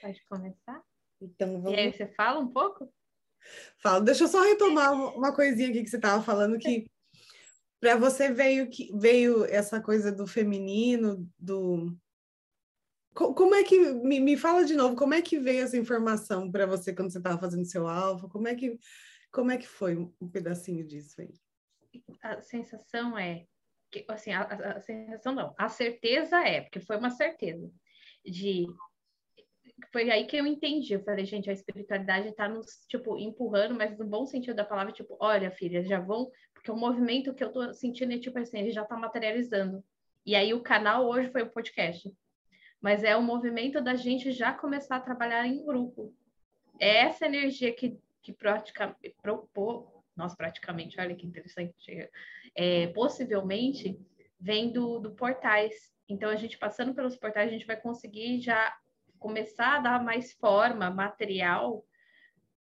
Pode começar? Então vamos. E aí, você fala um pouco? Falo. Deixa eu só retomar uma coisinha aqui que você estava falando que para você veio que veio essa coisa do feminino, do como é que me, me fala de novo, como é que veio essa informação para você quando você estava fazendo seu alfa? Como é que como é que foi um pedacinho disso aí? A sensação é que assim, a, a, a sensação não, a certeza é, porque foi uma certeza de foi aí que eu entendi. Eu falei, gente, a espiritualidade está nos, tipo, empurrando, mas no bom sentido da palavra, tipo, olha, filha, já vão, porque o movimento que eu tô sentindo é tipo assim, ele já está materializando. E aí o canal hoje foi o podcast. Mas é o movimento da gente já começar a trabalhar em grupo. É essa energia que, que praticamente, propor, nossa, praticamente, olha que interessante, é, possivelmente vem do, do portais. Então, a gente passando pelos portais, a gente vai conseguir já começar a dar mais forma material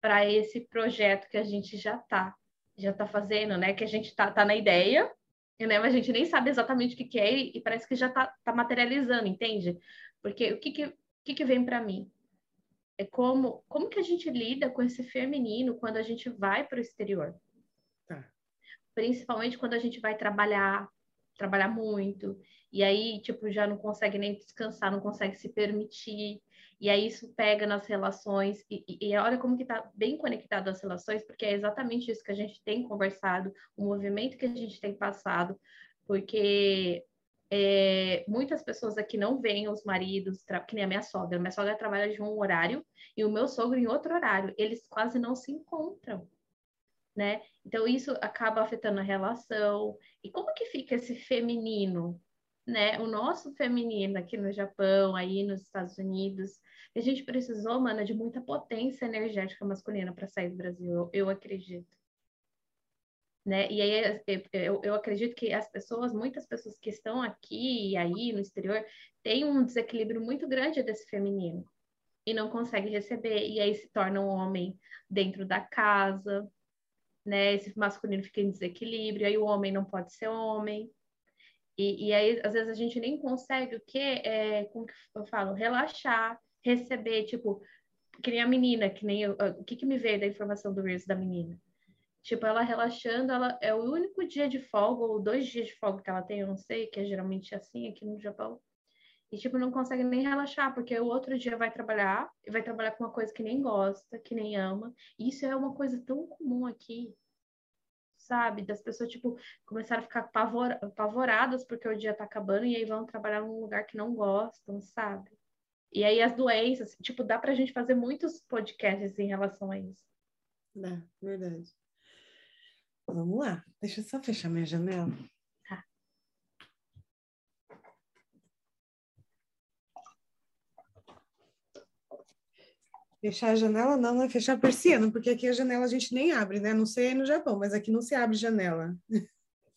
para esse projeto que a gente já está já tá fazendo, né? Que a gente está tá na ideia, né? Mas a gente nem sabe exatamente o que, que é e, parece que já está tá materializando, entende? Porque o que, que, que, que vem para mim? É como, como que a gente lida com esse feminino quando a gente vai para o exterior? Tá. Principalmente quando a gente vai trabalhar, trabalhar muito, e aí, tipo, já não consegue nem descansar, não consegue se permitir, e aí isso pega nas relações, e, e, e olha como que está bem conectado às relações, porque é exatamente isso que a gente tem conversado, o movimento que a gente tem passado, porque é, muitas pessoas aqui não veem os maridos, que nem a minha sogra. Minha sogra trabalha de um horário e o meu sogro em outro horário. Eles quase não se encontram, né? Então isso acaba afetando a relação. E como que fica esse feminino, né? O nosso feminino aqui no Japão, aí nos Estados Unidos, a gente precisou, mana, de muita potência energética masculina para sair do Brasil, eu, acredito. Né? E aí eu, eu acredito que as pessoas, muitas pessoas que estão aqui e aí no exterior, têm um desequilíbrio muito grande desse feminino e não conseguem receber, e aí se torna um homem dentro da casa, né? Esse masculino fica em desequilíbrio, aí o homem não pode ser homem. E, e aí, às vezes, a gente nem consegue o que é, como que eu falo, relaxar, receber, tipo, que nem a menina, que nem eu, o que, que me veio da informação do Reels da menina? Tipo, ela relaxando, ela é o único dia de folga, ou dois dias de folga que ela tem, eu não sei, que é geralmente assim aqui no Japão. E, tipo, não consegue nem relaxar, porque o outro dia vai trabalhar, e vai trabalhar com uma coisa que nem gosta, que nem ama. E isso é uma coisa tão comum aqui sabe? Das pessoas, tipo, começaram a ficar pavor, apavoradas porque o dia tá acabando e aí vão trabalhar num lugar que não gostam, sabe? E aí as doenças, tipo, dá pra gente fazer muitos podcasts em relação a isso. Dá, verdade. Vamos lá, deixa eu só fechar minha janela. Fechar a janela não, é fechar a persiana, porque aqui a janela a gente nem abre, né? Não sei no Japão, mas aqui não se abre janela.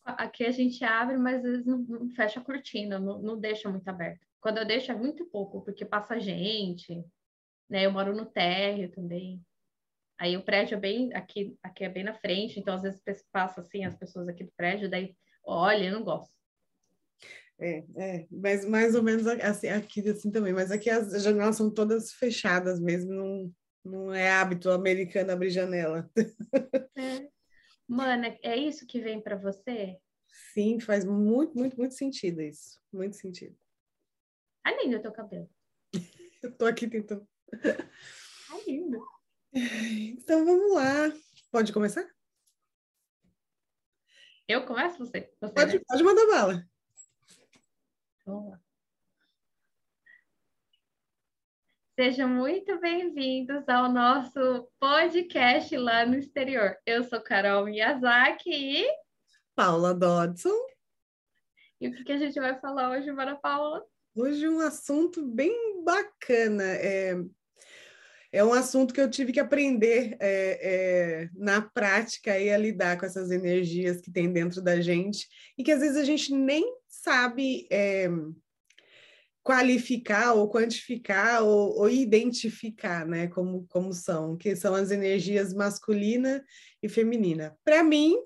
Aqui a gente abre, mas às vezes não, não fecha a cortina, não, não, deixa muito aberto. Quando eu deixo é muito pouco, porque passa gente, né? Eu moro no térreo também. Aí o prédio é bem aqui, aqui é bem na frente, então às vezes passa assim as pessoas aqui do prédio, daí olha, eu não gosto. É, é, mas mais ou menos assim, aqui assim também, mas aqui as janelas são todas fechadas mesmo, não, não é hábito americano abrir janela. É. Mana, é isso que vem para você? Sim, faz muito, muito, muito sentido isso, muito sentido. Tá lindo o teu cabelo. Eu tô aqui tentando. Tá lindo. Então vamos lá. Pode começar? Eu começo você? você pode, né? pode mandar bala. Sejam muito bem-vindos ao nosso podcast lá no exterior. Eu sou Carol Miyazaki e Paula Dodson. E o que, que a gente vai falar hoje, Mara Paula? Hoje um assunto bem bacana. É, é um assunto que eu tive que aprender é, é, na prática e a lidar com essas energias que tem dentro da gente e que às vezes a gente nem sabe é, qualificar ou quantificar ou, ou, identificar, né, como, como são, que são as energias masculina e feminina. Para mim,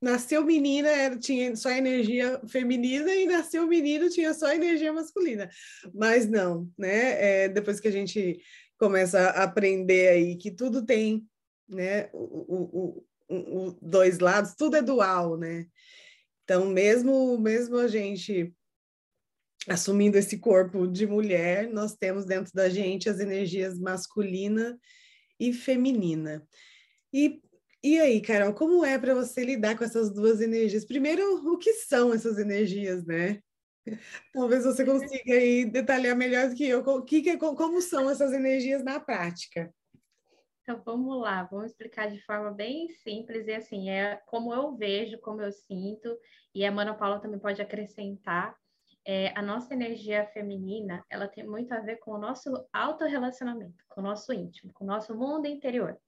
nasceu menina, era, tinha só energia feminina, e nasceu menino, tinha só energia masculina. Mas não, né? É, depois que a gente começa a aprender aí que tudo tem, né? O, o, o, o dois lados, tudo é dual, né? Então, mesmo, mesmo a gente assumindo esse corpo de mulher, nós temos dentro da gente as energias masculina e feminina. E, e aí, Carol, como é para você lidar com essas duas energias? Primeiro, o que são essas energias, né? Talvez você consiga aí detalhar melhor do que eu que, que, como são essas energias na prática. Então vamos lá, vamos explicar de forma bem simples e assim, é como eu vejo, como eu sinto, e a Mana Paula também pode acrescentar é, a nossa energia feminina, ela tem muito a ver com o nosso autorrelacionamento, com o nosso íntimo, com o nosso mundo interior.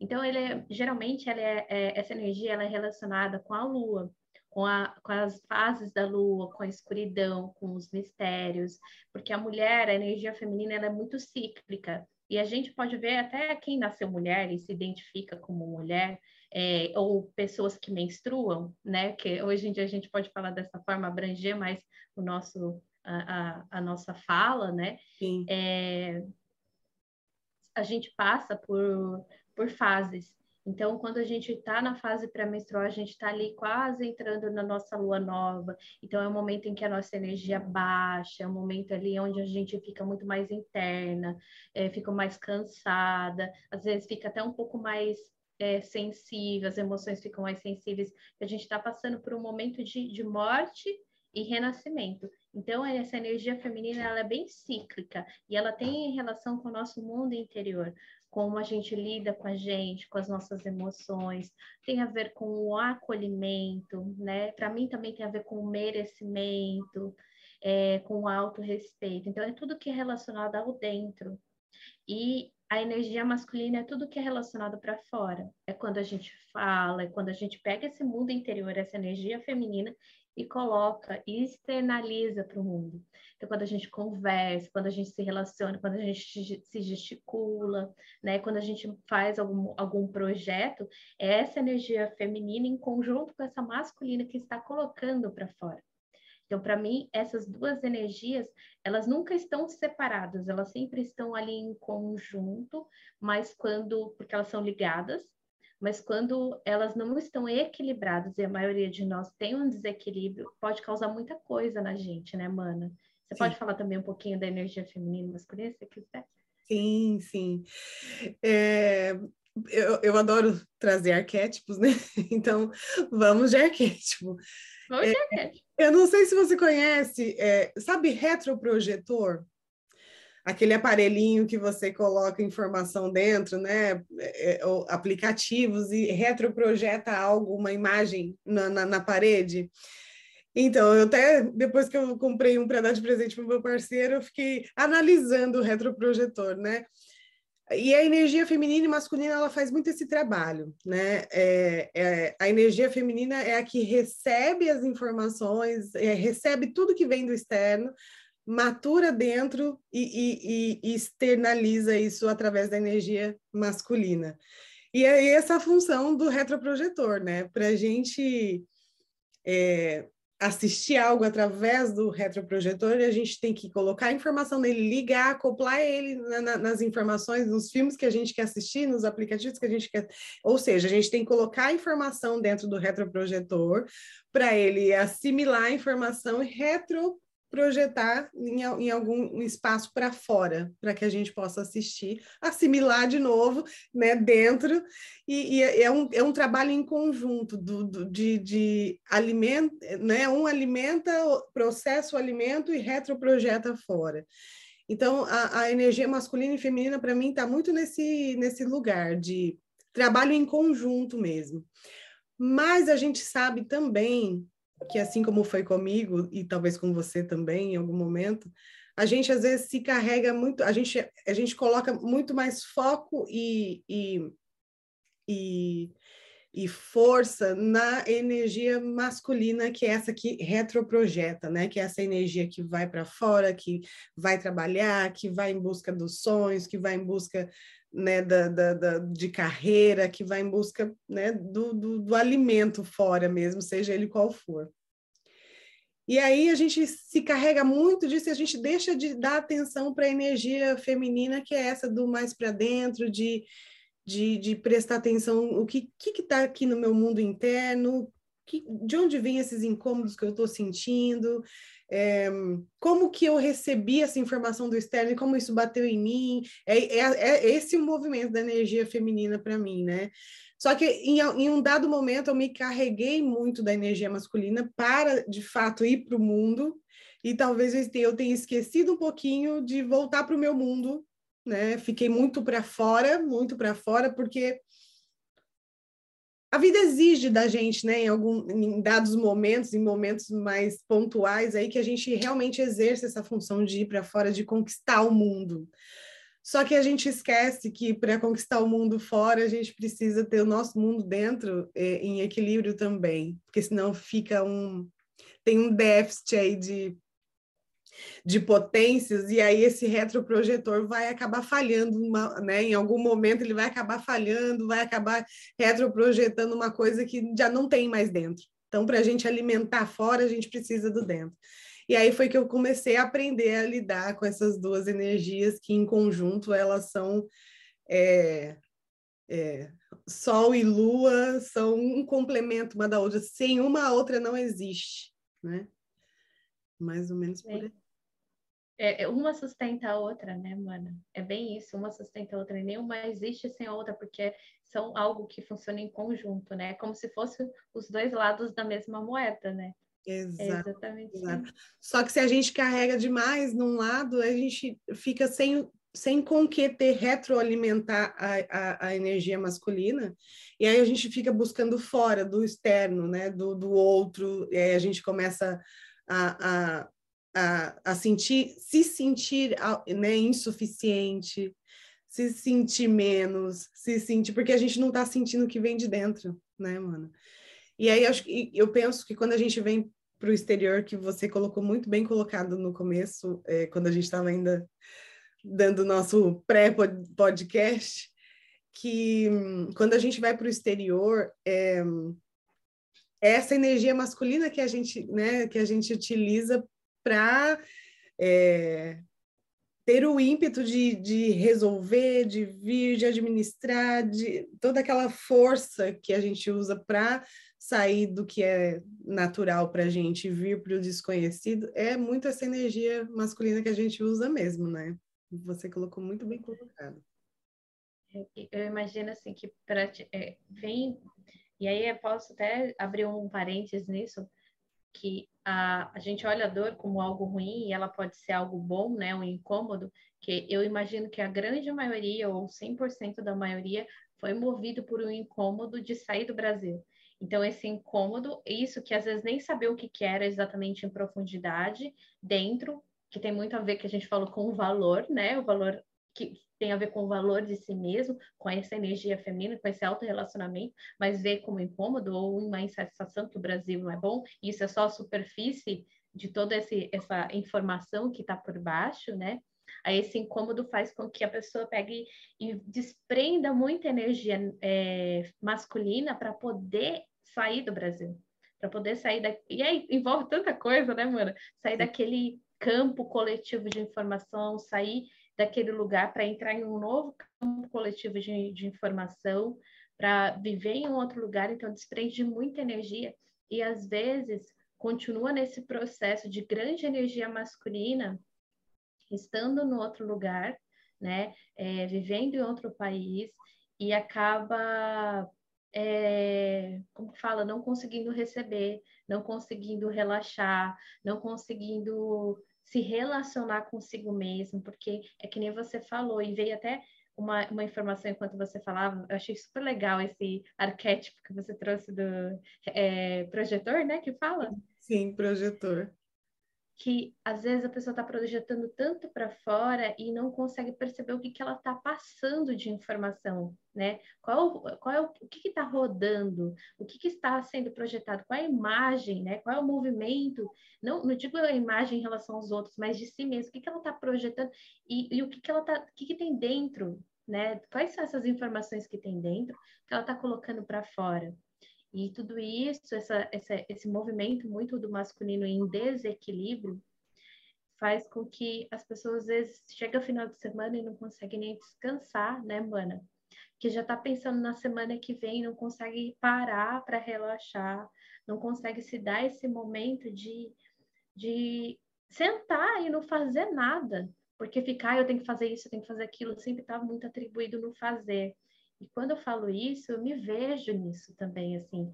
Então, ele é, geralmente, ela é, é, essa energia ela é relacionada com a lua, com, a, com, as fases da lua, com a escuridão, com os mistérios, porque a mulher, a energia feminina, ela é muito cíclica. E a gente pode ver até quem nasceu mulher e se identifica como mulher, é, ou pessoas que menstruam, né? Que hoje em dia a gente pode falar dessa forma, abranger mais o nosso, a, a, a nossa fala, né? É, a gente passa por, por fases. Então, quando a gente está na fase pré-menstrual, a gente está ali quase entrando na nossa lua nova. Então, é um momento em que a nossa energia baixa, é um momento ali onde a gente fica muito mais interna, é, fica mais cansada, às vezes fica até um pouco mais é, sensível, as emoções ficam mais sensíveis. A gente está passando por um momento de, de morte e renascimento. Então, essa energia feminina ela é bem cíclica e ela tem relação com o nosso mundo interior, como a gente lida com a gente, com as nossas emoções, tem a ver com o acolhimento, né? Para mim também tem a ver com o merecimento, é, com o autorrespeito. Então, é tudo que é relacionado ao dentro. E a energia masculina é tudo que é relacionado para fora. É quando a gente fala, é quando a gente pega esse mundo interior, essa energia feminina e coloca e externaliza para o mundo. Então, quando a gente conversa, quando a gente se relaciona, quando a gente se gesticula, né? quando a gente faz algum, algum projeto, é essa energia feminina em conjunto com essa masculina que está colocando para fora. Então, para mim, essas duas energias, elas nunca estão separadas, elas sempre estão ali em conjunto, mas quando, porque elas são ligadas, mas quando elas não estão equilibradas e a maioria de nós tem um desequilíbrio, pode causar muita coisa na gente, né, mana? Você sim. pode falar também um pouquinho da energia feminina e masculina, se quiser? Sim, sim. É, eu, eu adoro trazer arquétipos, né? Então, vamos de arquétipo. Vamos de é, arquétipo. Eu não sei se você conhece, é, sabe retroprojetor? Aquele aparelhinho que você coloca informação dentro, né? É, é aplicativos e retroprojeta algo, uma imagem na, na, na, parede. Então, eu até, depois que eu comprei um para dar de presente para o meu parceiro, eu fiquei analisando o retroprojetor, né? E a energia feminina e masculina, ela faz muito esse trabalho, né? É, é, a energia feminina é a que recebe as informações, é, recebe tudo que vem do externo, matura dentro e, e, e, externaliza isso através da energia masculina. E é essa função do retroprojetor, né? Para a gente é, assistir algo através do retroprojetor, a gente tem que colocar a informação nele, ligar, acoplar ele na, na, nas informações, nos filmes que a gente quer assistir, nos aplicativos que a gente quer. Ou seja, a gente tem que colocar a informação dentro do retroprojetor para ele assimilar a informação e retro projetar em, em algum espaço para fora, para que a gente possa assistir, assimilar de novo, né, dentro, e, e é, um, é um trabalho em conjunto do, do, de, de alimento, né, um alimenta, processa o alimento e retroprojeta fora. Então, a, a energia masculina e feminina, para mim, está muito nesse, nesse lugar de trabalho em conjunto mesmo. Mas a gente sabe também que assim como foi comigo e talvez com você também em algum momento, a gente às vezes se carrega muito, a gente a gente coloca muito mais foco e, e, e, e força na energia masculina, que é essa que retroprojeta, né? Que é essa energia que vai para fora, que vai trabalhar, que vai em busca dos sonhos, que vai em busca né, da, da, da, de carreira, que vai em busca né, do, do, do alimento fora mesmo, seja ele qual for. E aí a gente se carrega muito disso e a gente deixa de dar atenção para a energia feminina, que é essa do mais para dentro, de, de, de, prestar atenção o que está aqui no meu mundo interno, que, de onde vêm esses incômodos que eu estou sentindo, é, como que eu recebi essa informação do externo e como isso bateu em mim. É, é, é esse o movimento da energia feminina para mim, né? Só que em, em, um dado momento eu me carreguei muito da energia masculina para, de fato, ir para o mundo, e talvez eu tenha esquecido um pouquinho de voltar para o meu mundo, né? Fiquei muito para fora, muito para fora, porque a vida exige da gente, né, em, algum, em dados momentos, em momentos mais pontuais, aí que a gente realmente exerce essa função de ir para fora, de conquistar o mundo. Só que a gente esquece que para conquistar o mundo fora, a gente precisa ter o nosso mundo dentro é, em equilíbrio também, porque senão fica um tem um déficit aí de de potências e aí esse retroprojetor vai acabar falhando, uma, né? Em algum momento ele vai acabar falhando, vai acabar retroprojetando uma coisa que já não tem mais dentro. Então, para a gente alimentar fora, a gente precisa do dentro. E aí foi que eu comecei a aprender a lidar com essas duas energias que, em conjunto, elas são. É, é, Sol e Lua são um complemento uma da outra. Sem uma, a outra não existe, né? Mais ou menos por aí. É, é, uma sustenta a outra, né, mana? É bem isso, uma sustenta a outra, e nenhuma existe sem a outra, porque são algo que funciona em conjunto, né? Como se fossem os dois lados da mesma moeda, né? Exato, exatamente. Exato. Só que se a gente carrega demais num lado, a gente fica sem, sem com que ter retroalimentar a, a, a, energia masculina, e aí a gente fica buscando fora do externo, né, do, do outro, e aí a gente começa a, a, a, a sentir, se sentir né, insuficiente, se sentir menos, se sentir, porque a gente não está sentindo o que vem de dentro, né, mano? E aí eu, penso que quando a gente vem para o exterior que você colocou muito bem colocado no começo, é, quando a gente estava ainda dando nosso pré-podcast, que hum, quando a gente vai para o exterior, é, essa energia masculina que a gente, né, que a gente utiliza para é, ter o ímpeto de, de resolver, de vir, de administrar, de toda aquela força que a gente usa para sair do que é natural para a gente vir para o desconhecido, é muito essa energia masculina que a gente usa mesmo, né? Você colocou muito bem colocado. Eu imagino assim que para é, vem e aí eu posso até abrir um parênteses nisso que a, a gente olha a dor como algo ruim e ela pode ser algo bom, né, um incômodo, que eu imagino que a grande maioria ou 100% da maioria foi movido por um incômodo de sair do Brasil. Então, esse incômodo, isso que às vezes nem sabia o que, que era exatamente em profundidade, dentro, que tem muito a ver, que a gente falou, com o valor, né? O valor que tem a ver com o valor de si mesmo, com essa energia feminina, com esse auto-relacionamento, mas ver como incômodo ou uma insatisfação que o Brasil não é bom, isso é só a superfície de toda esse, essa informação que está por baixo, né? Aí esse incômodo faz com que a pessoa pegue e desprenda muita energia é, masculina para poder sair do Brasil, para poder sair da... E aí envolve tanta coisa, né, mano? Sair daquele campo coletivo de informação, sair daquele lugar para entrar em um novo campo coletivo de, de informação, para viver em um outro lugar, então desprende muita energia. E às vezes continua nesse processo de grande energia masculina estando no outro lugar, né, é, vivendo em outro país e acaba, é, como fala, não conseguindo receber, não conseguindo relaxar, não conseguindo se relacionar consigo mesmo, porque é que nem você falou, e veio até uma, uma informação enquanto você falava, eu achei super legal esse arquétipo que você trouxe do é, projetor, né, que fala? Sim, projetor que às vezes a pessoa está projetando tanto para fora e não consegue perceber o que, que ela está passando de informação, né? Qual, qual é o, o que está rodando, o que, que, está sendo projetado, qual é a imagem, né? Qual é o movimento? Não, não digo a imagem em relação aos outros, mas de si mesmo. O que, que ela está projetando e, e, o que, que ela tá, o que, que tem dentro, né? Quais são essas informações que tem dentro que ela está colocando para fora? E tudo isso, essa, essa, esse movimento muito do masculino em desequilíbrio, faz com que as pessoas às vezes chega final de semana e não conseguem nem descansar, né, mana? Que já está pensando na semana que vem, não consegue parar para relaxar, não consegue se dar esse momento de, de sentar e não fazer nada, porque ficar, ah, eu tenho que fazer isso, eu tenho que fazer aquilo, sempre está muito atribuído no fazer. E quando eu falo isso, eu me vejo nisso também, assim,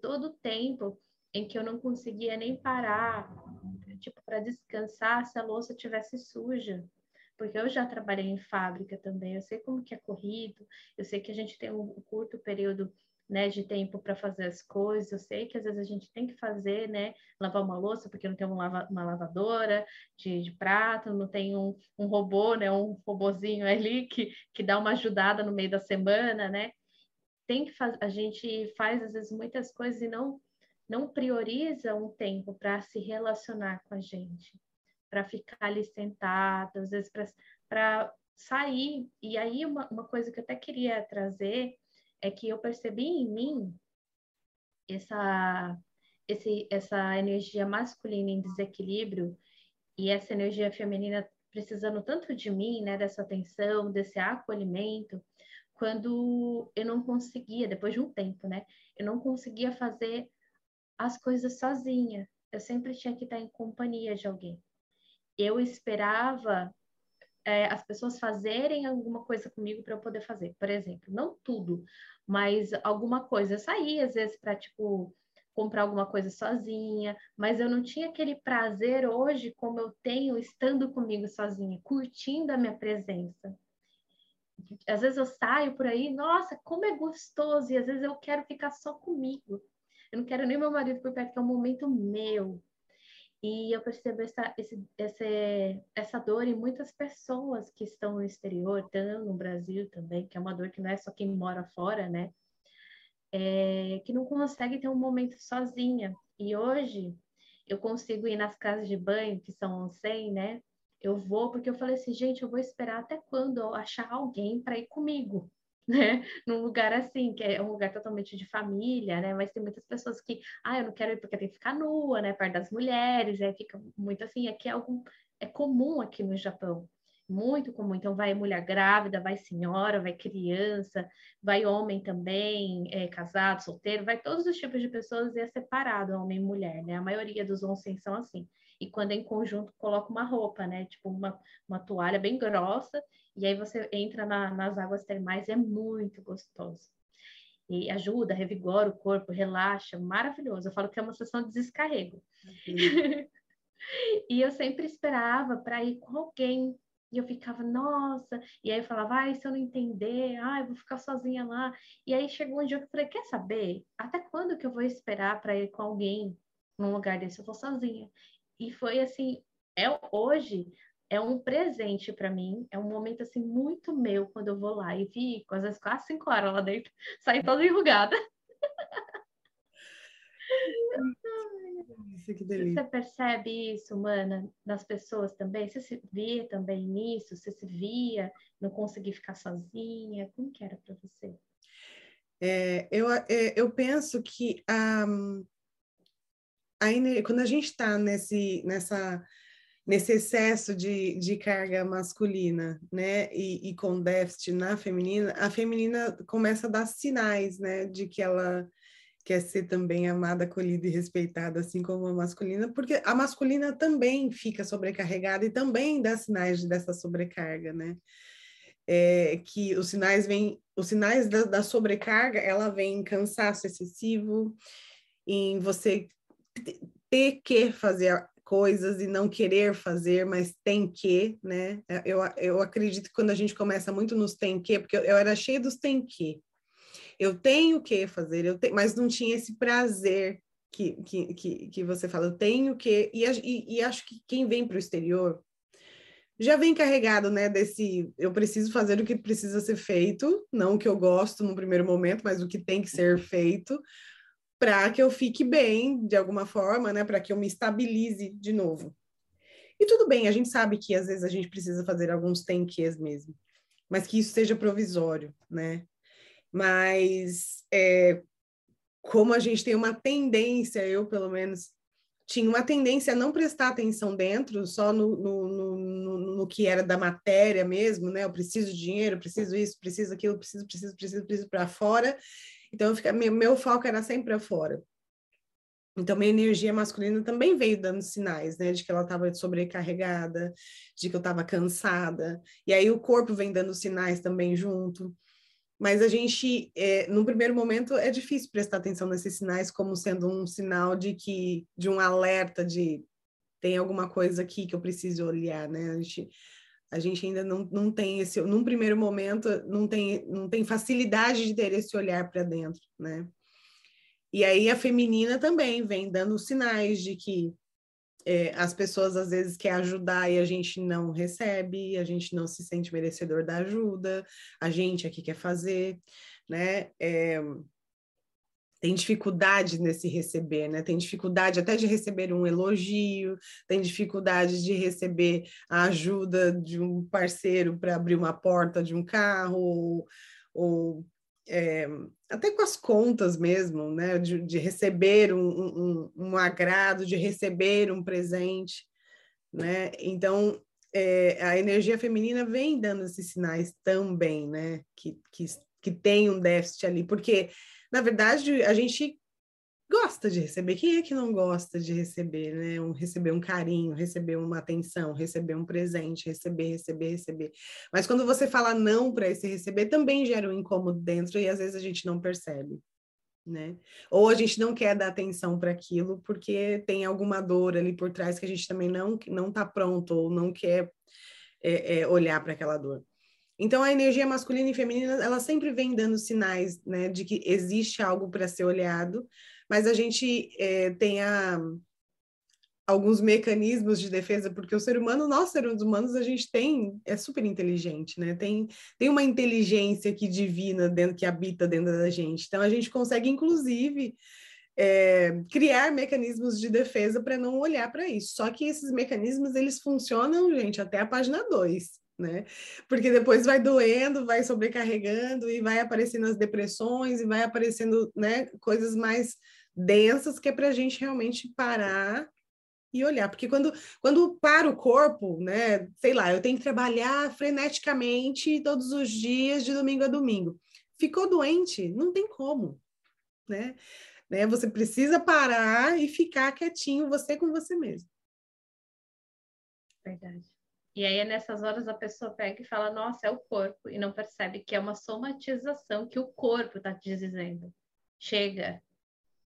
todo o tempo em que eu não conseguia nem parar, tipo, para descansar se a louça tivesse suja. Porque eu já trabalhei em fábrica também, eu sei como que é corrido, eu sei que a gente tem um curto período né, de tempo para fazer as coisas. Eu sei que às vezes a gente tem que fazer, né, lavar uma louça porque não tem uma, lava, uma lavadora de, de, prato, não tem um, um robô, né, um robozinho ali que, que dá uma ajudada no meio da semana, né? Tem que a gente faz às vezes muitas coisas e não não prioriza um tempo para se relacionar com a gente, para ficar ali sentado, às vezes para sair. E aí uma, uma coisa que eu até queria trazer é que eu percebi em mim essa, esse, essa energia masculina em desequilíbrio e essa energia feminina precisando tanto de mim, né, dessa atenção, desse acolhimento, quando eu não conseguia, depois de um tempo, né, eu não conseguia fazer as coisas sozinha. Eu sempre tinha que estar em companhia de alguém. Eu esperava é, as pessoas fazerem alguma coisa comigo para eu poder fazer. Por exemplo, não tudo, mas alguma coisa. Eu saía às vezes para, tipo, comprar alguma coisa sozinha, mas eu não tinha aquele prazer hoje como eu tenho estando comigo sozinha, curtindo a minha presença. Às vezes eu saio por aí, nossa, como é gostoso, e às vezes eu quero ficar só comigo. Eu não quero nem meu marido por perto, que é um momento meu. E eu percebo essa, esse, essa, essa dor em muitas pessoas que estão no exterior, estão no Brasil também, que é uma dor que não é só quem mora fora, né? É, que não consegue ter um momento sozinha. E hoje eu consigo ir nas casas de banho, que são 100, né? Eu vou porque eu falei assim, gente, eu vou esperar até quando eu achar alguém para ir comigo né? Num lugar assim, que é um lugar totalmente de família, né? Mas tem muitas pessoas que, ah, eu não quero ir porque tem que ficar nua, né? Perto das mulheres, aí fica muito assim. Aqui é algo é comum aqui no Japão, muito comum. Então vai mulher grávida, vai senhora, vai criança, vai homem também, é, casado, solteiro, vai todos os tipos de pessoas e é separado homem e mulher, né? A maioria dos onsen são assim. E quando é em conjunto, coloca uma roupa, né? Tipo uma, uma toalha bem grossa e aí você entra na, nas águas termais, é muito gostoso. E ajuda, revigora o corpo, relaxa, maravilhoso. Eu falo que é uma sessão de descarrego. Uhum. e eu sempre esperava para ir com alguém. E eu ficava, nossa. E aí eu falava, ai, se eu não entender, ai, eu vou ficar sozinha lá. E aí chegou um dia que eu falei, quer saber? Até quando que eu vou esperar para ir com alguém num lugar desse? Eu vou sozinha. E foi assim, é hoje é um presente para mim, é um momento assim muito meu quando eu vou lá e fico, às vezes quase cinco horas lá dentro, sair toda enrugada. Isso, que delícia. Você percebe isso, mana, nas pessoas também? Você se vê também nisso? Você se via não conseguir ficar sozinha? Como que era para você? É, eu, é, eu penso que um, a, quando a gente está nesse, nessa nesse excesso de, de carga masculina, né, e, e, com déficit na feminina, a feminina começa a dar sinais, né, de que ela quer ser também amada, acolhida e respeitada, assim como a masculina, porque a masculina também fica sobrecarregada e também dá sinais dessa sobrecarga, né, é, que os sinais vêm, os sinais da, da sobrecarga, ela vem em cansaço excessivo, em você ter que fazer coisas e não querer fazer, mas tem que, né? É, eu, eu acredito que quando a gente começa muito nos tem que, porque eu, eu era cheia dos tem que. Eu tenho que fazer, eu tenho, mas não tinha esse prazer que, que, que, que você fala, eu tenho que. E, e, e acho que quem vem para o exterior já vem carregado, né, desse eu preciso fazer o que precisa ser feito, não o que eu gosto no primeiro momento, mas o que tem que ser feito para que eu fique bem de alguma forma, né, para que eu me estabilize de novo. E tudo bem, a gente sabe que às vezes a gente precisa fazer alguns tem mesmo, mas que isso seja provisório, né? Mas é, como a gente tem uma tendência, eu pelo menos tinha uma tendência a não prestar atenção dentro, só no, no, no, no, que era da matéria mesmo, né? Eu preciso de dinheiro, preciso isso, preciso aquilo, preciso, preciso, preciso, preciso para fora. Então, fica, meu, meu foco era sempre para fora. Então, minha energia masculina também veio dando sinais, né? De que ela estava sobrecarregada, de que eu estava cansada. E aí o corpo vem dando sinais também junto mas a gente, é, no primeiro momento, é difícil prestar atenção nesses sinais como sendo um sinal de que, de um alerta de tem alguma coisa aqui que eu preciso olhar, né? A gente, a gente ainda não, não tem esse, num primeiro momento, não tem, não tem facilidade de ter esse olhar para dentro, né? E aí a feminina também vem dando sinais de que é, as pessoas às vezes querem ajudar e a gente não recebe, a gente não se sente merecedor da ajuda, a gente aqui quer fazer, né? É, tem dificuldade nesse receber, né? Tem dificuldade até de receber um elogio, tem dificuldade de receber a ajuda de um parceiro para abrir uma porta de um carro, ou, ou é, até com as contas mesmo, né? De, de receber um, um, um, agrado, de receber um presente, né? Então, é, a energia feminina vem dando esses sinais também, né? Que, que, que tem um déficit ali, porque, na verdade, a gente gosta de receber. Quem é que não gosta de receber, né? Um, receber um carinho, receber uma atenção, receber um presente, receber, receber, receber. Mas quando você fala não para esse receber, também gera um incômodo dentro e às vezes a gente não percebe. Né? Ou a gente não quer dar atenção para aquilo porque tem alguma dor ali por trás que a gente também não não está pronto ou não quer é, é, olhar para aquela dor. Então a energia masculina e feminina ela sempre vem dando sinais, né, de que existe algo para ser olhado, mas a gente é, tem a, alguns mecanismos de defesa, porque o ser humano, nós seres humanos, a gente tem, é super inteligente, né? Tem, tem uma inteligência que divina dentro, que habita dentro da gente. Então a gente consegue, inclusive, é, criar mecanismos de defesa para não olhar para isso. Só que esses mecanismos, eles funcionam, gente, até a página 2. Né? Porque depois vai doendo, vai sobrecarregando e vai aparecendo as depressões e vai aparecendo, né, coisas mais densas que é para a gente realmente parar e olhar, porque quando, quando para o corpo, né, sei lá, eu tenho que trabalhar freneticamente todos os dias, de domingo a domingo. Ficou doente? Não tem como, né? né? Você precisa parar e ficar quietinho, você com você mesmo. Verdade. E aí é nessas horas a pessoa pega e fala, nossa, é o corpo, e não percebe que é uma somatização que o corpo está te dizendo. Chega,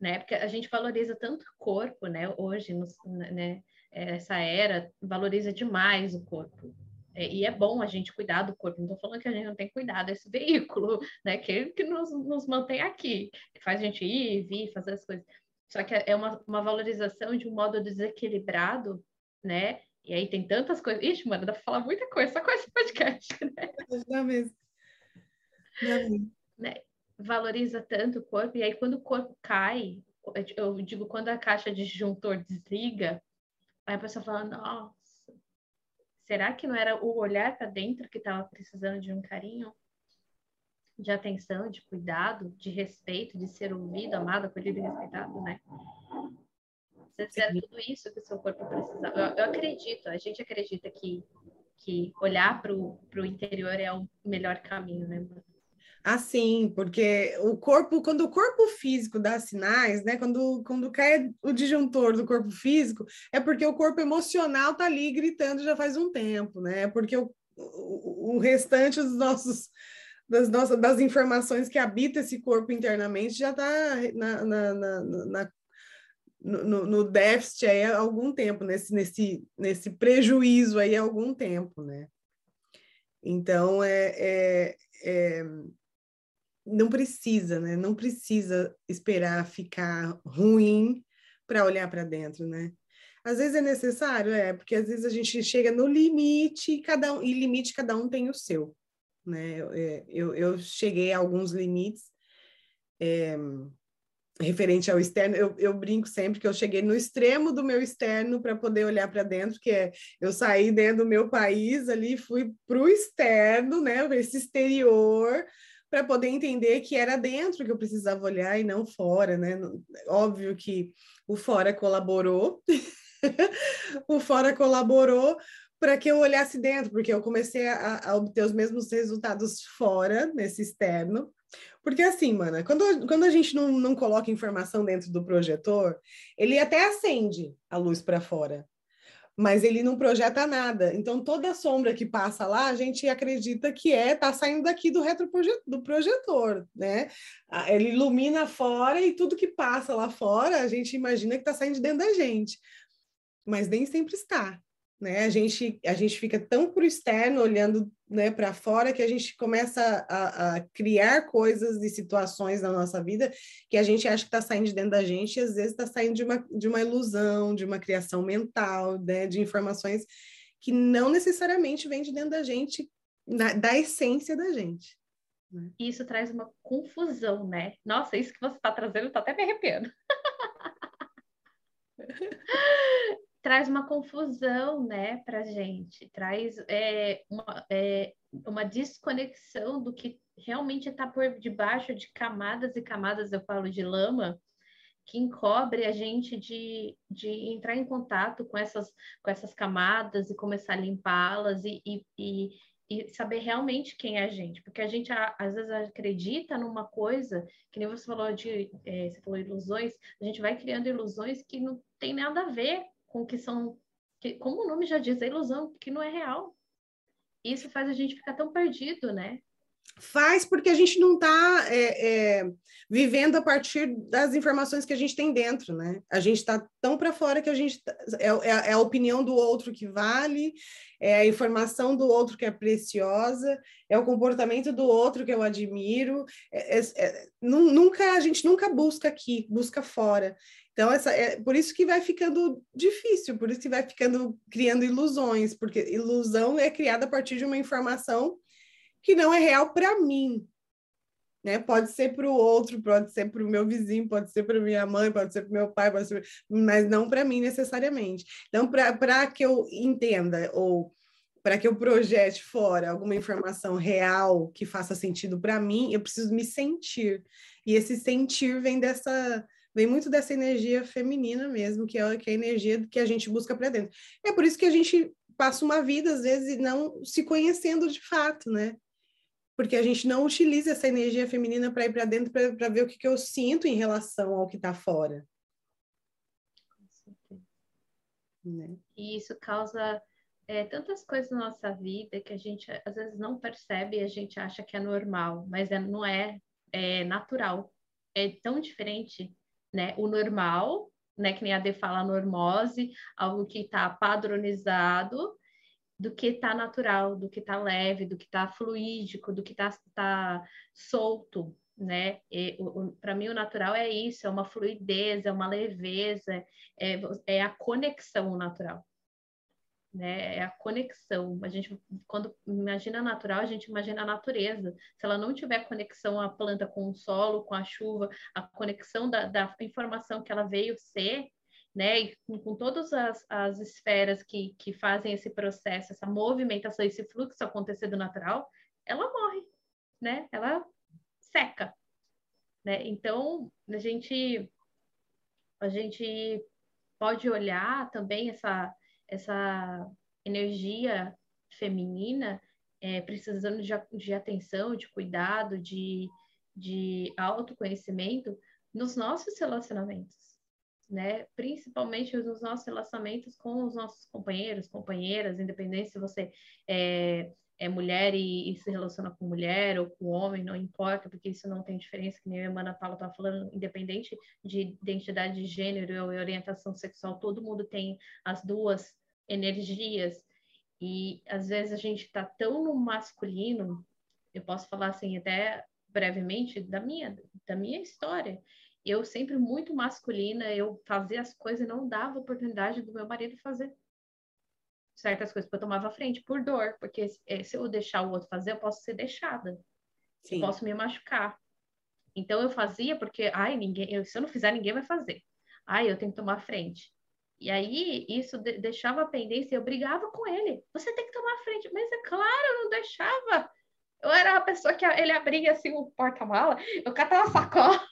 né? Porque a gente valoriza tanto o corpo, né? Hoje, né? Essa era valoriza demais o corpo. É, e é bom a gente cuidar do corpo. Não estou falando que a gente não tem cuidar desse veículo, né? Que, que nos, nos mantém aqui, que faz a gente ir, vir, fazer as coisas. Só que é uma, uma valorização de um modo desequilibrado, né? E aí tem tantas coisas. Ixi, mano, dá para falar muita coisa só com esse podcast, né? Dá mesmo. Dá mesmo. Né? valoriza tanto o corpo, e aí quando o corpo cai, eu digo, quando a caixa de disjuntor desliga, aí a pessoa fala, nossa, será que não era o olhar para dentro que estava precisando de um carinho? De atenção, de cuidado, de respeito, de ser ouvido, amado, acolhido e respeitado, né? Você era tudo isso que o seu corpo precisava. Eu, eu acredito, a gente acredita que, que olhar para o interior é o melhor caminho, né? Assim, porque o corpo, quando o corpo físico dá sinais, né? Quando, quando cai o disjuntor do corpo físico, é porque o corpo emocional tá ali gritando já faz um tempo, né? Porque o, o, o restante dos nossos das nossas das informações que habita esse corpo internamente já está na, na, na, na no, no, déficit aí há algum tempo, nesse, nesse, nesse prejuízo aí há algum tempo, né? Então, é, é, é não precisa, né? Não precisa esperar ficar ruim para olhar para dentro, né? Às vezes é necessário, é, porque às vezes a gente chega no limite, cada um, e limite cada um tem o seu, né? Eu, é, eu, eu cheguei a alguns limites é, referente ao externo, eu, eu brinco sempre que eu cheguei no extremo do meu externo para poder olhar para dentro, que é eu saí dentro do meu país ali, fui para o externo, né? Esse exterior, para poder entender que era dentro que eu precisava olhar e não fora, né? Óbvio que o fora colaborou, o fora colaborou para que eu olhasse dentro, porque eu comecei a, a, obter os mesmos resultados fora, nesse externo. Porque assim, mana, quando, quando a gente não, não coloca informação dentro do projetor, ele até acende a luz para fora, mas ele não projeta nada. Então, toda sombra que passa lá, a gente acredita que é tá saindo daqui do retroprojetor, do projetor, né? Ele ilumina fora e tudo que passa lá fora, a gente imagina que está saindo dentro da gente mas nem sempre está. Né? A, gente, a gente fica tão para o externo, olhando né, para fora, que a gente começa a, a, criar coisas e situações na nossa vida que a gente acha que está saindo de dentro da gente e às vezes está saindo de uma, de uma ilusão, de uma criação mental, né, de informações que não necessariamente vem de dentro da gente, na, da essência da gente. Né? Isso traz uma confusão, né? Nossa, isso que você está trazendo, está até me arrepiando. traz uma confusão, né, para gente, traz é, uma, é, uma desconexão do que realmente está por debaixo de camadas e camadas, eu falo de lama, que encobre a gente de, de entrar em contato com essas, com essas camadas e começar a limpá-las e, e, e, e, saber realmente quem é a gente, porque a gente às vezes acredita numa coisa, que nem você falou de, é, você falou ilusões, a gente vai criando ilusões que não tem nada a ver com que são, que, como o nome já diz, a ilusão, que não é real. Isso faz a gente ficar tão perdido, né? Faz porque a gente não está é, é, vivendo a partir das informações que a gente tem dentro, né? A gente está tão para fora que a gente tá, é, é, é, a opinião do outro que vale, é a informação do outro que é preciosa, é o comportamento do outro que eu admiro. É, é, nunca a gente nunca busca aqui, busca fora. Então, essa, é por isso que vai ficando difícil, por isso que vai ficando criando ilusões, porque ilusão é criada a partir de uma informação que não é real para mim. Né? Pode ser para o outro, pode ser para o meu vizinho, pode ser para minha mãe, pode ser para meu pai, pode ser, mas não para mim necessariamente. Então, para que eu entenda ou para que eu projete fora alguma informação real que faça sentido para mim, eu preciso me sentir. E esse sentir vem dessa vem muito dessa energia feminina mesmo, que é, que é a energia que a gente busca para dentro. É por isso que a gente passa uma vida, às vezes, não se conhecendo de fato, né? Porque a gente não utiliza essa energia feminina para ir para dentro para ver o que, que eu sinto em relação ao que está fora. Né? E isso causa é, tantas coisas na nossa vida que a gente às vezes não percebe e a gente acha que é normal, mas é, não é, é natural. É tão diferente né? O normal, né? Que nem a D fala normose, algo que está padronizado, do que está natural, do que está leve, do que está fluídico, do que está tá solto, né? Para mim o natural é isso, é uma fluidez, é uma leveza, é, é a conexão natural né? É a conexão. A gente, quando imagina natural, a gente imagina a natureza. Se ela não tiver conexão a planta com o solo, com a chuva, a conexão da, da informação que ela veio ser, né? E com, com todas as, as esferas que, que fazem esse processo, essa movimentação, esse fluxo acontecer do natural, ela morre, né? Ela seca, né? Então, a gente a gente pode olhar também essa essa energia feminina é, precisando de, de atenção, de cuidado, de, de autoconhecimento nos nossos relacionamentos, né? Principalmente nos nossos relacionamentos com os nossos companheiros, companheiras, independente se você é, é mulher e, e, se relaciona com mulher ou com homem, não importa, porque isso não tem diferença, que nem a Ana Paula estava falando, independente de identidade de gênero ou orientação sexual, todo mundo tem as duas energias. E às vezes a gente está tão no masculino, eu posso falar assim até brevemente da minha da minha história. Eu sempre muito masculina, eu fazia as coisas e não dava oportunidade do meu marido fazer certas coisas, porque eu tomava frente por dor, porque eh, se eu deixar o outro fazer, eu posso ser deixada. Sim. Eu posso me machucar. Então eu fazia porque, ai, ninguém, eu, se eu não fizer, ninguém vai fazer. Ai, eu tenho que tomar frente. E aí isso de, deixava a pendência, eu brigava com ele. Você tem que tomar frente. Mas é claro, eu não deixava. Eu era a pessoa que ele abria assim o porta-mala, eu catava a sacola.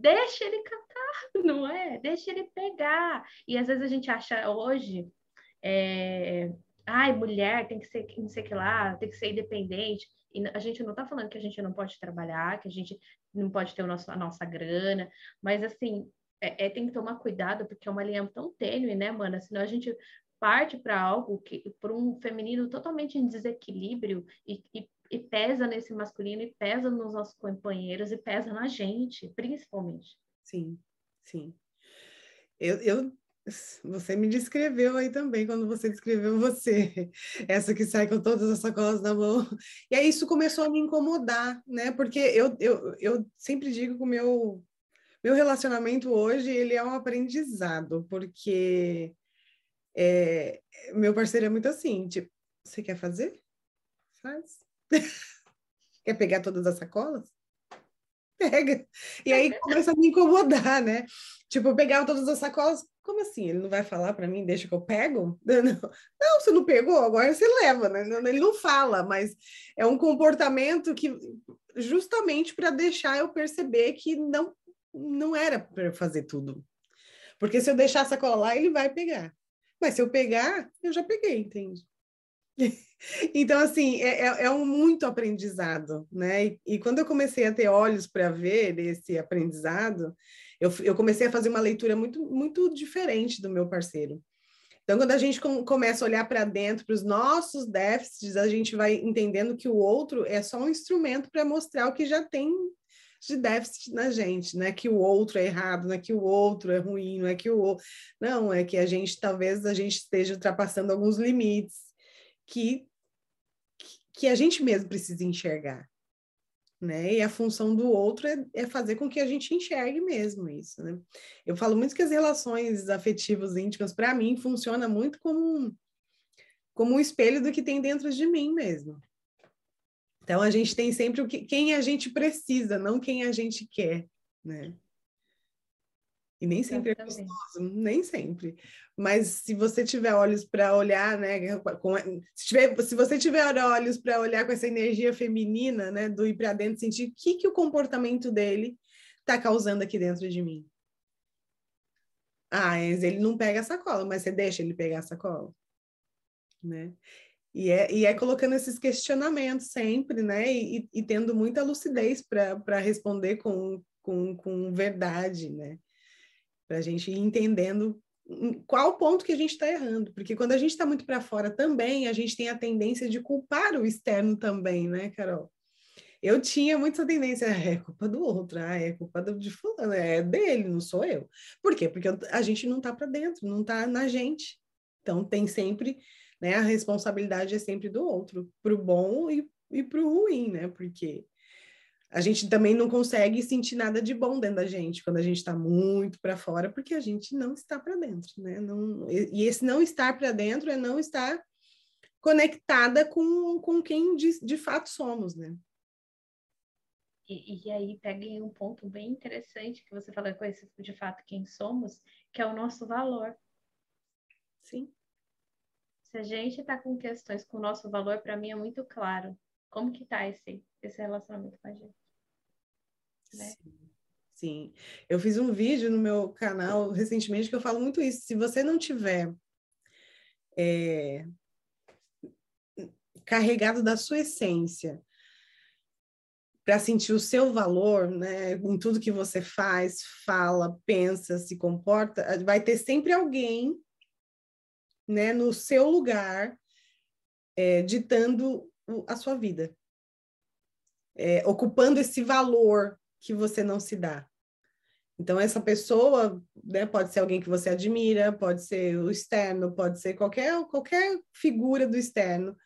Deixa ele catar, não é? Deixa ele pegar. E às vezes a gente acha hoje, é... ai, mulher tem que ser não sei que lá, tem que ser independente. E a gente não está falando que a gente não pode trabalhar, que a gente não pode ter o nosso, a nossa grana, mas assim, é, é, tem que tomar cuidado, porque é uma linha tão tênue, né, mana? Senão a gente parte para algo que, para um feminino totalmente em desequilíbrio e, e, e, pesa nesse masculino e pesa nos nossos companheiros e pesa na gente, principalmente. Sim, sim. Eu, eu você me descreveu aí também, quando você descreveu você, essa que sai com todas as sacolas na mão. E aí isso começou a me incomodar, né? Porque eu, eu, eu sempre digo que o meu, meu relacionamento hoje, ele é um aprendizado, porque é, meu parceiro é muito assim, tipo, você quer fazer? Faz. quer pegar todas as sacolas? Pega. E aí começa a me incomodar, né? Tipo, pegar todas as sacolas, como assim? Ele não vai falar para mim, deixa que eu pego? Não, não, você não pegou, agora você leva, né? Ele não fala, mas é um comportamento que justamente para deixar eu perceber que não não era para fazer tudo. Porque se eu deixar a sacola lá, ele vai pegar. Mas se eu pegar, eu já peguei, entende? então, assim, é, é, é, um muito aprendizado, né? E, e, quando eu comecei a ter olhos para ver esse aprendizado, eu, eu comecei a fazer uma leitura muito, muito diferente do meu parceiro. Então, quando a gente com, começa a olhar para dentro, para os nossos déficits, a gente vai entendendo que o outro é só um instrumento para mostrar o que já tem de déficit na gente, não é que o outro é errado, não é que o outro é ruim, não é que o não, é que a gente talvez a gente esteja ultrapassando alguns limites que que a gente mesmo precisa enxergar né? E a função do outro é, é, fazer com que a gente enxergue mesmo isso, né? Eu falo muito que as relações afetivas íntimas, para mim, funciona muito como como um espelho do que tem dentro de mim mesmo. Então a gente tem sempre o que, quem a gente precisa, não quem a gente quer, né? E nem sempre é gostoso, nem sempre. Mas se você tiver olhos para olhar, né, com, se, tiver, se você tiver olhos para olhar com essa energia feminina, né, do ir para dentro, sentir o que, que o comportamento dele está causando aqui dentro de mim. Ah, ele não pega a sacola, mas você deixa ele pegar a sacola, né? E é, e é colocando esses questionamentos sempre, né? E, e tendo muita lucidez para responder com, com, com verdade, né? Para a gente ir entendendo qual ponto que a gente está errando, porque quando a gente está muito para fora também, a gente tem a tendência de culpar o externo também, né, Carol? Eu tinha muita tendência, ah, é culpa do outro, ah, é culpa do, de fulano, é dele, não sou eu. Por quê? Porque a gente não está para dentro, não está na gente. Então tem sempre, né, a responsabilidade é sempre do outro, para o bom e, e para o ruim, né? Porque a gente também não consegue sentir nada de bom dentro da gente quando a gente está muito para fora, porque a gente não está para dentro, né? Não, e esse não estar para dentro é não estar conectada com, com quem de, de fato somos, né? E, e aí pega em um ponto bem interessante que você fala com esse de fato quem somos, que é o nosso valor. Sim. Se a gente está com questões com o nosso valor, para mim é muito claro. Como que tá esse, esse relacionamento com a gente? Né? Sim. Sim. Eu fiz um vídeo no meu canal recentemente que eu falo muito isso. Se você não tiver é, carregado da sua essência para sentir o seu valor, né, em tudo que você faz, fala, pensa, se comporta, vai ter sempre alguém, né, no seu lugar, é, ditando a sua vida, é, ocupando esse valor que você não se dá. Então, essa pessoa né, pode ser alguém que você admira, pode ser o externo, pode ser qualquer, qualquer figura do externo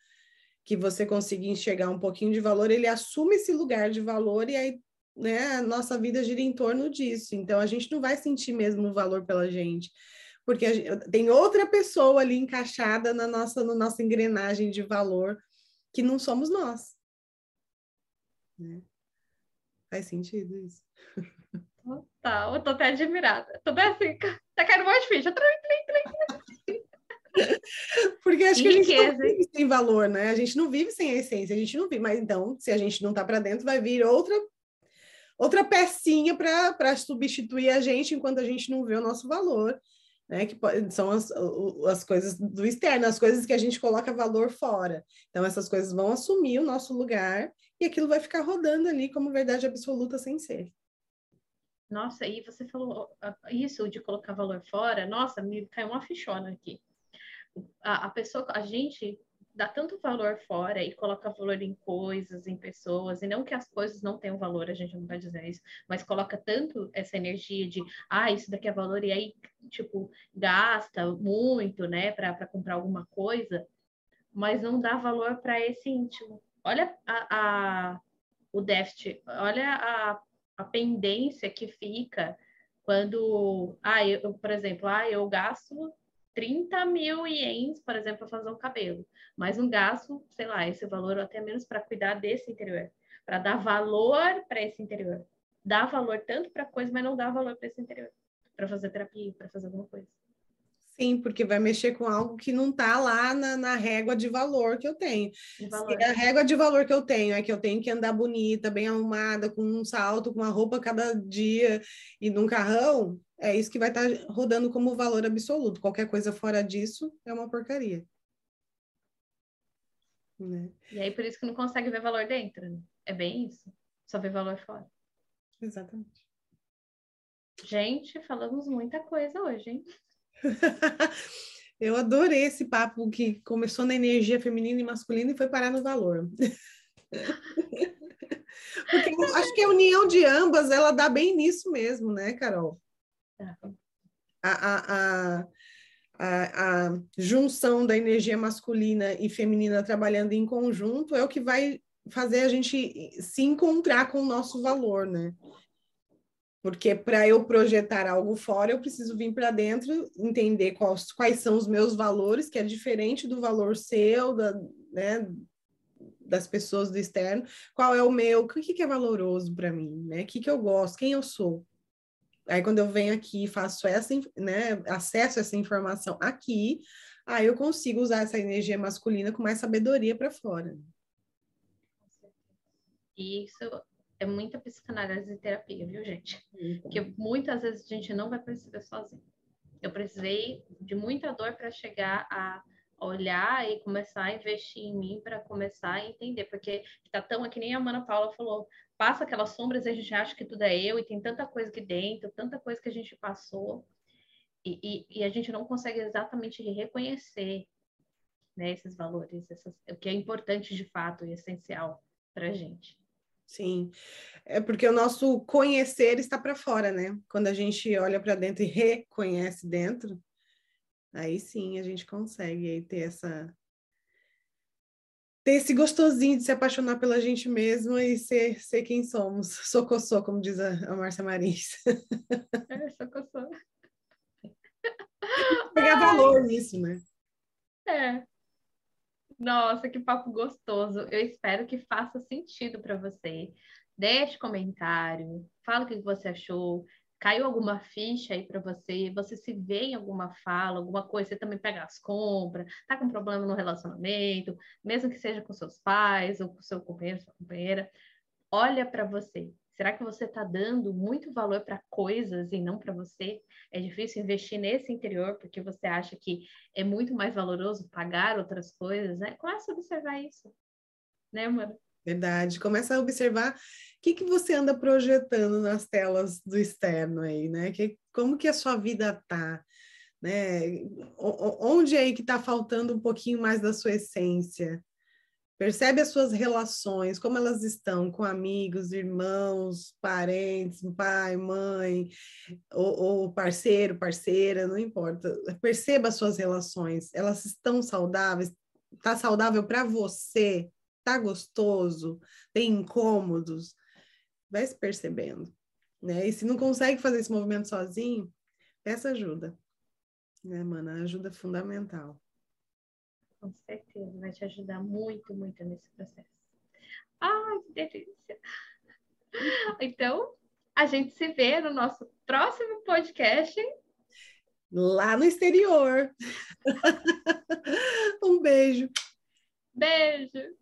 que você consiga enxergar um pouquinho de valor, ele assume esse lugar de valor e aí né, nossa vida gira em torno disso. Então a gente não vai sentir mesmo o valor pela gente, porque gente, tem outra pessoa ali encaixada na nossa, no nossa engrenagem de valor que não somos nós. Né? Faz sentido isso. Total, eu tô até admirada. Tô até assim, tá caindo um monte de ficha. Porque acho que a gente não vive sem valor, né? A gente não vive sem a essência, a gente não vive. Mas então, se a gente não tá para dentro, vai vir outra outra pecinha para substituir a gente enquanto a gente não vê o nosso valor, né? Que são as, as coisas do externo, as coisas que a gente coloca valor fora. Então, essas coisas vão assumir o nosso lugar aquilo vai ficar rodando ali como verdade absoluta sem ser. Nossa, e você falou isso de colocar valor fora, nossa, me caiu uma fichona aqui. A, a pessoa, a gente dá tanto valor fora e coloca valor em coisas, em pessoas, e não que as coisas não tenham valor, a gente não vai dizer isso, mas coloca tanto essa energia de, ah, isso daqui é valor, e aí, tipo, gasta muito, né, para comprar alguma coisa, mas não dá valor para esse íntimo. Olha a, a, o déficit, olha a, a pendência que fica quando, ah, eu, por exemplo, ah, eu gasto 30 mil ienes, por exemplo, para fazer um cabelo, mas um gasto, sei lá, esse valor ou até menos para cuidar desse interior, para dar valor para esse interior. Dá valor tanto para coisa, mas não dá valor para esse interior, para fazer terapia, para fazer alguma coisa. Sim, porque vai mexer com algo que não está lá na, na, régua de valor que eu tenho. a régua de valor que eu tenho é que eu tenho que andar bonita, bem arrumada, com um salto, com uma roupa cada dia e num carrão, é isso que vai estar tá rodando como valor absoluto. Qualquer coisa fora disso é uma porcaria. Né? E aí por isso que não consegue ver valor dentro. Né? É bem isso. Só vê valor fora. Exatamente. Gente, falamos muita coisa hoje, hein? Eu adorei esse papo que começou na energia feminina e masculina e foi parar no valor. Porque acho que a união de ambas, ela dá bem nisso mesmo, né, Carol? A, a, a, a, a junção da energia masculina e feminina trabalhando em conjunto é o que vai fazer a gente se encontrar com o nosso valor, né? Porque para eu projetar algo fora, eu preciso vir para dentro, entender quais, quais são os meus valores, que é diferente do valor seu, da, né, das pessoas do externo. Qual é o meu? O que, que é valoroso para mim? Né? O que, que eu gosto? Quem eu sou? Aí, quando eu venho aqui e faço essa, né, acesso essa informação aqui, aí eu consigo usar essa energia masculina com mais sabedoria para fora. Isso é muita psicanálise e terapia, viu, gente? Porque muitas vezes a gente não vai perceber sozinho. Eu precisei de muita dor para chegar a olhar e começar a investir em mim para começar a entender, porque tá tão aqui nem a Mana Paula falou, passa aquelas sombras e a gente acha que tudo é eu e tem tanta coisa aqui dentro, tanta coisa que a gente passou e, e, e a gente não consegue exatamente reconhecer né, esses valores, essas, o que é importante de fato e essencial para a gente. Sim, é porque o nosso conhecer está para fora, né? Quando a gente olha para dentro e reconhece dentro, aí sim a gente consegue aí ter essa ter esse gostosinho de se apaixonar pela gente mesma e ser, ser quem somos. Socossô, como diz a, a Márcia Marins. É, socossô. Pegar valor nisso, né? É, nossa, que papo gostoso. Eu espero que faça sentido para você. Deixe comentário, fala o que você achou. Caiu alguma ficha aí para você? Você se vê em alguma fala, alguma coisa? Você também pega as compras, tá com problema no relacionamento, mesmo que seja com seus pais ou com seu companheiro, sua companheira. Olha para você. Será que você está dando muito valor para coisas e não para você? É difícil investir nesse interior porque você acha que é muito mais valoroso pagar outras coisas, né? Começa a observar isso, né, mano? Verdade. Começa a observar o que, que você anda projetando nas telas do externo aí, né? Que, como que a sua vida tá, né? Onde é aí que está faltando um pouquinho mais da sua essência? Percebe as suas relações, como elas estão com amigos, irmãos, parentes, pai, mãe, ou, ou, parceiro, parceira, não importa. Perceba as suas relações, elas estão saudáveis? Está saudável para você? Está gostoso? Tem incômodos? vai se percebendo, né? E se não consegue fazer esse movimento sozinho, peça ajuda, né, mano? A ajuda é fundamental. Com certeza, vai te ajudar muito, muito nesse processo. Ai, que delícia! Então, a gente se vê no nosso próximo podcast. Lá no exterior. um beijo. Beijo.